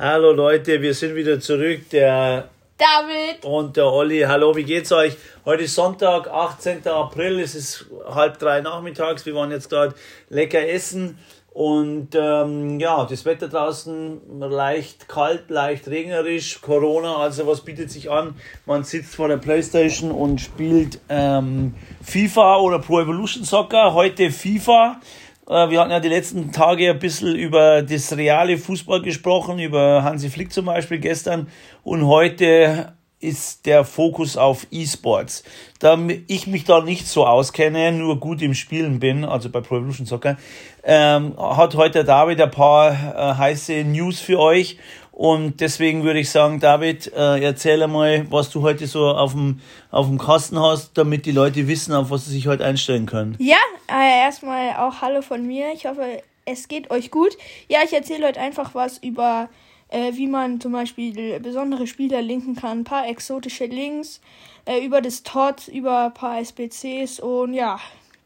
Hallo Leute, wir sind wieder zurück. Der David und der Olli. Hallo, wie geht's euch? Heute ist Sonntag, 18. April. Es ist halb drei nachmittags. Wir waren jetzt gerade lecker essen. Und ähm, ja, das Wetter draußen leicht kalt, leicht regnerisch, Corona, also was bietet sich an? Man sitzt vor der Playstation und spielt ähm, FIFA oder Pro Evolution Soccer. Heute FIFA. Äh, wir hatten ja die letzten Tage ein bisschen über das reale Fußball gesprochen, über Hansi Flick zum Beispiel gestern. Und heute ist der Fokus auf E-Sports. Da ich mich da nicht so auskenne, nur gut im Spielen bin, also bei Pro Evolution Soccer, ähm, hat heute David ein paar äh, heiße News für euch. Und deswegen würde ich sagen, David, äh, erzähl mal, was du heute so auf dem, auf dem Kasten hast, damit die Leute wissen, auf was sie sich heute einstellen können. Ja, äh, erstmal auch Hallo von mir. Ich hoffe, es geht euch gut. Ja, ich erzähle heute einfach was über, äh, wie man zum Beispiel besondere Spieler linken kann, ein paar exotische Links, äh, über das TOT, über ein paar SBCs und ja,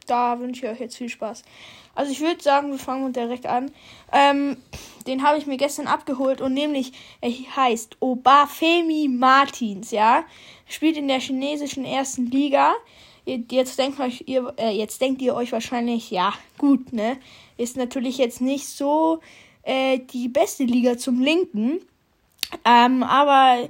da wünsche ich euch jetzt viel Spaß. Also ich würde sagen, wir fangen direkt an. Ähm, den habe ich mir gestern abgeholt und nämlich, er heißt Obafemi Martins, ja. Spielt in der chinesischen ersten Liga. Jetzt denkt euch ihr, äh, jetzt denkt ihr euch wahrscheinlich, ja, gut, ne? Ist natürlich jetzt nicht so äh, die beste Liga zum Linken. Ähm, aber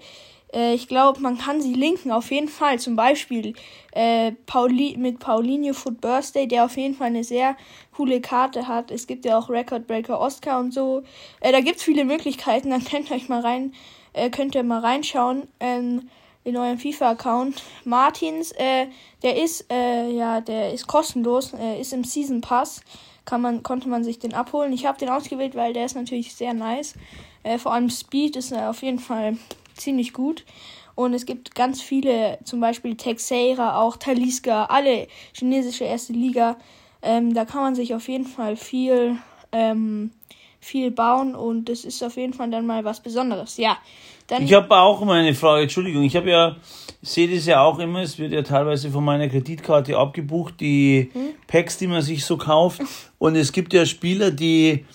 äh, ich glaube, man kann sie linken auf jeden Fall. Zum Beispiel äh, Pauli mit Paulinho Foot Birthday, der auf jeden Fall eine sehr coole Karte hat. Es gibt ja auch Record Breaker Oscar und so. Äh, da gibt's viele Möglichkeiten. Dann könnt ihr euch mal rein, äh, könnt ihr mal reinschauen. Ähm, in eurem FIFA-Account. Martins, äh, der ist, äh, ja, der ist kostenlos, äh, ist im Season Pass. Kann man, konnte man sich den abholen. Ich habe den ausgewählt, weil der ist natürlich sehr nice. Äh, vor allem Speed ist äh, auf jeden Fall ziemlich gut. Und es gibt ganz viele, zum Beispiel Texeira, auch Taliska, alle chinesische erste Liga. Ähm, da kann man sich auf jeden Fall viel, ähm, viel bauen und das ist auf jeden Fall dann mal was Besonderes. Ja. Dann ich habe auch mal eine Frage, Entschuldigung, ich habe ja, sehe das ja auch immer, es wird ja teilweise von meiner Kreditkarte abgebucht, die hm? Packs, die man sich so kauft. Und es gibt ja Spieler, die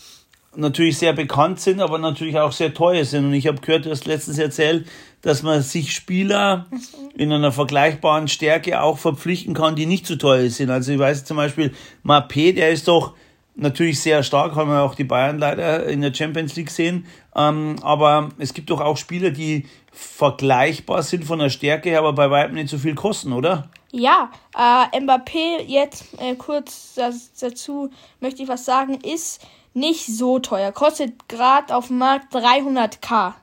natürlich sehr bekannt sind, aber natürlich auch sehr teuer sind. Und ich habe gehört, du hast letztens erzählt, dass man sich Spieler in einer vergleichbaren Stärke auch verpflichten kann, die nicht zu so teuer sind. Also ich weiß zum Beispiel, Mappé, der ist doch natürlich sehr stark, haben wir auch die Bayern leider in der Champions League sehen. Ähm, aber es gibt doch auch Spieler, die vergleichbar sind von der Stärke aber bei weitem nicht so viel kosten, oder? Ja, äh, Mbappé, jetzt äh, kurz das, dazu möchte ich was sagen, ist nicht so teuer. Kostet gerade auf dem Markt 300k.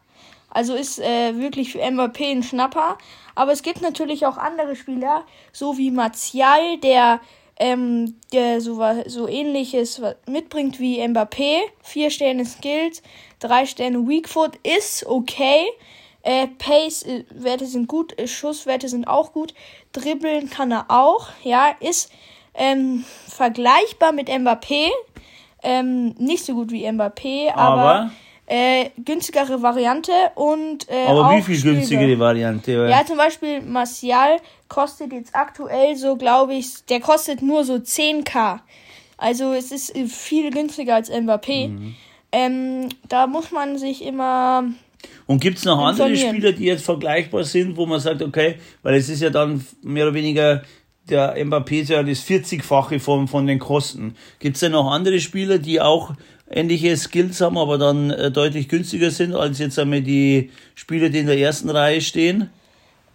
Also ist äh, wirklich für Mbappé ein Schnapper. Aber es gibt natürlich auch andere Spieler, so wie Martial, der, ähm, der so, so ähnliches mitbringt wie Mbappé. Vier Sterne Skills, drei Sterne Weakfoot ist okay. Äh, Pace-Werte sind gut, äh, Schusswerte sind auch gut. Dribbeln kann er auch. Ja, ist ähm, vergleichbar mit Mbappé. Ähm, nicht so gut wie Mbappé, aber, aber äh, günstigere Variante und äh, Aber wie viel günstigere Variante? Ja, zum Beispiel Martial kostet jetzt aktuell so, glaube ich, der kostet nur so 10k. Also es ist viel günstiger als Mbappé. Mhm. Ähm, da muss man sich immer. Und gibt es noch andere Spieler, die jetzt vergleichbar sind, wo man sagt, okay, weil es ist ja dann mehr oder weniger der Mbappé ist ja das 40-fache von, von den Kosten. Gibt es denn noch andere Spieler, die auch ähnliche Skills haben, aber dann äh, deutlich günstiger sind als jetzt einmal die Spieler, die in der ersten Reihe stehen?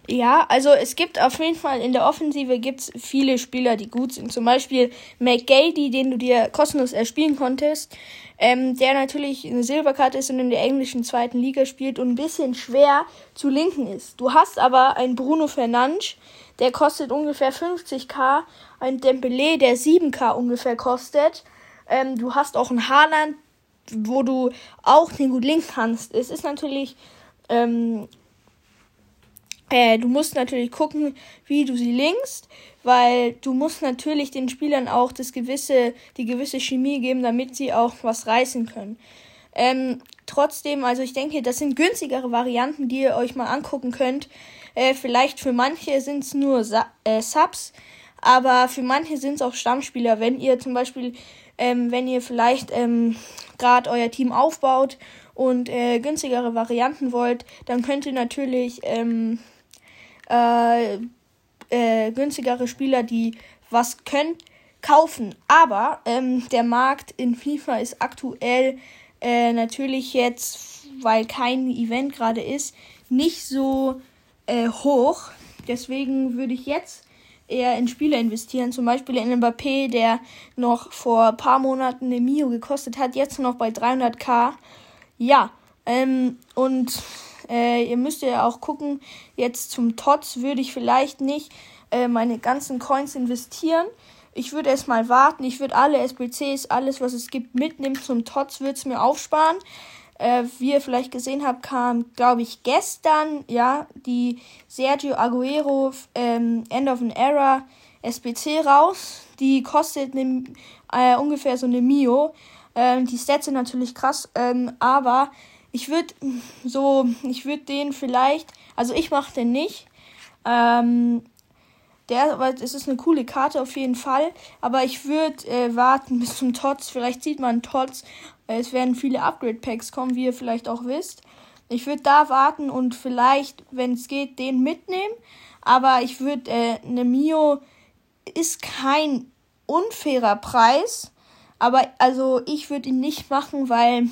Ja, also es gibt auf jeden Fall in der Offensive gibt's viele Spieler, die gut sind. Zum Beispiel McGady, den du dir kostenlos erspielen konntest, ähm, der natürlich eine Silberkarte ist und in der englischen zweiten Liga spielt und ein bisschen schwer zu linken ist. Du hast aber einen Bruno Fernandes, der kostet ungefähr 50k. Ein Dembele, der 7k ungefähr kostet. Ähm, du hast auch einen Haaland, wo du auch den gut linken kannst. Es ist natürlich, ähm, äh, du musst natürlich gucken, wie du sie linkst, weil du musst natürlich den Spielern auch das gewisse, die gewisse Chemie geben, damit sie auch was reißen können. Ähm, trotzdem, also ich denke, das sind günstigere Varianten, die ihr euch mal angucken könnt. Äh, vielleicht für manche sind es nur Sa äh, Subs, aber für manche sind es auch Stammspieler. Wenn ihr zum Beispiel ähm, wenn ihr vielleicht ähm, gerade euer Team aufbaut und äh, günstigere Varianten wollt, dann könnt ihr natürlich ähm, äh, äh, günstigere Spieler, die was können, kaufen. Aber ähm, der Markt in FIFA ist aktuell äh, natürlich jetzt, weil kein Event gerade ist, nicht so äh, hoch. Deswegen würde ich jetzt eher in Spieler investieren. Zum Beispiel in Mbappé, der noch vor ein paar Monaten eine Mio gekostet hat, jetzt noch bei 300k. Ja, ähm, und äh, ihr müsst ja auch gucken, jetzt zum Tots würde ich vielleicht nicht äh, meine ganzen Coins investieren. Ich würde erstmal warten. Ich würde alle SBCs, alles was es gibt, mitnehmen. Zum Tots würde es mir aufsparen. Äh, wie ihr vielleicht gesehen habt, kam, glaube ich, gestern, ja, die Sergio Aguero ähm, End of an Era SBC raus. Die kostet ne, äh, ungefähr so eine Mio. Ähm, die Stats sind natürlich krass, ähm, aber ich würde so, ich würde den vielleicht, also ich mache den nicht. Ähm, der, weil es ist eine coole Karte auf jeden Fall. Aber ich würde äh, warten bis zum Tots. Vielleicht sieht man Tots. Äh, es werden viele Upgrade-Packs kommen, wie ihr vielleicht auch wisst. Ich würde da warten und vielleicht, wenn es geht, den mitnehmen. Aber ich würde, äh, eine Mio ist kein unfairer Preis. Aber also ich würde ihn nicht machen, weil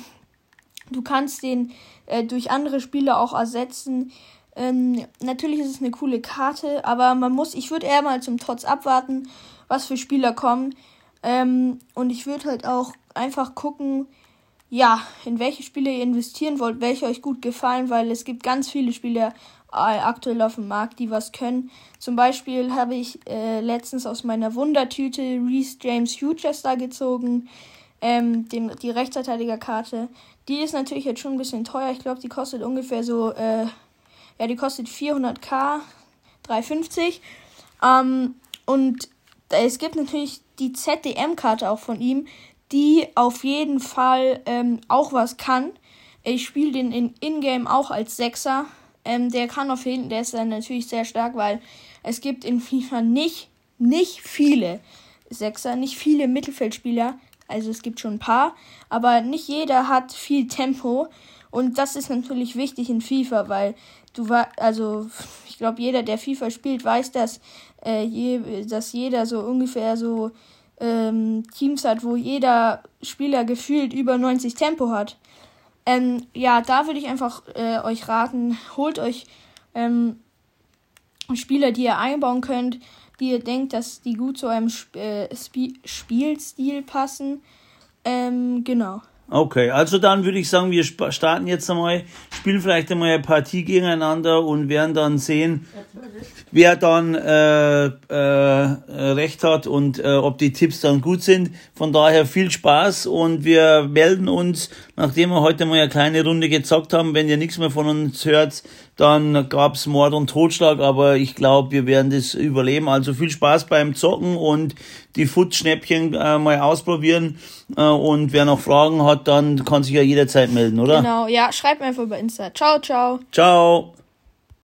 du kannst den äh, durch andere Spiele auch ersetzen. Ähm, natürlich ist es eine coole Karte, aber man muss, ich würde eher mal zum Tots abwarten, was für Spieler kommen. Ähm, und ich würde halt auch einfach gucken, ja, in welche Spiele ihr investieren wollt, welche euch gut gefallen, weil es gibt ganz viele Spieler äh, aktuell auf dem Markt, die was können. Zum Beispiel habe ich äh, letztens aus meiner Wundertüte Reese James Future gezogen, ähm, den, die Rechtsverteidigerkarte. Die ist natürlich jetzt schon ein bisschen teuer. Ich glaube, die kostet ungefähr so äh, ja, die kostet 400k, 350. Ähm, und es gibt natürlich die ZDM-Karte auch von ihm, die auf jeden Fall ähm, auch was kann. Ich spiele den in Ingame auch als Sechser. Ähm, der kann auf jeden Fall, der ist dann natürlich sehr stark, weil es gibt in FIFA nicht, nicht viele Sechser, nicht viele Mittelfeldspieler. Also es gibt schon ein paar, aber nicht jeder hat viel Tempo. Und das ist natürlich wichtig in FIFA, weil du war, also ich glaube, jeder, der FIFA spielt, weiß, dass, äh, je, dass jeder so ungefähr so ähm, Teams hat, wo jeder Spieler gefühlt über 90 Tempo hat. Ähm, ja, da würde ich einfach äh, euch raten, holt euch ähm, Spieler, die ihr einbauen könnt, die ihr denkt, dass die gut zu eurem Sp äh, Spielstil passen. Ähm, genau. Okay, also dann würde ich sagen, wir starten jetzt einmal, spielen vielleicht einmal eine Partie gegeneinander und werden dann sehen, wer dann äh, äh, recht hat und äh, ob die Tipps dann gut sind. Von daher viel Spaß und wir melden uns, nachdem wir heute mal eine kleine Runde gezockt haben. Wenn ihr nichts mehr von uns hört, dann gab's Mord und Totschlag, aber ich glaube, wir werden das überleben. Also viel Spaß beim Zocken und die Futschnäppchen äh, mal ausprobieren. Äh, und wer noch Fragen hat, dann kann sich ja jederzeit melden, oder? Genau, ja, schreibt mir einfach über Insta. Ciao, ciao. Ciao.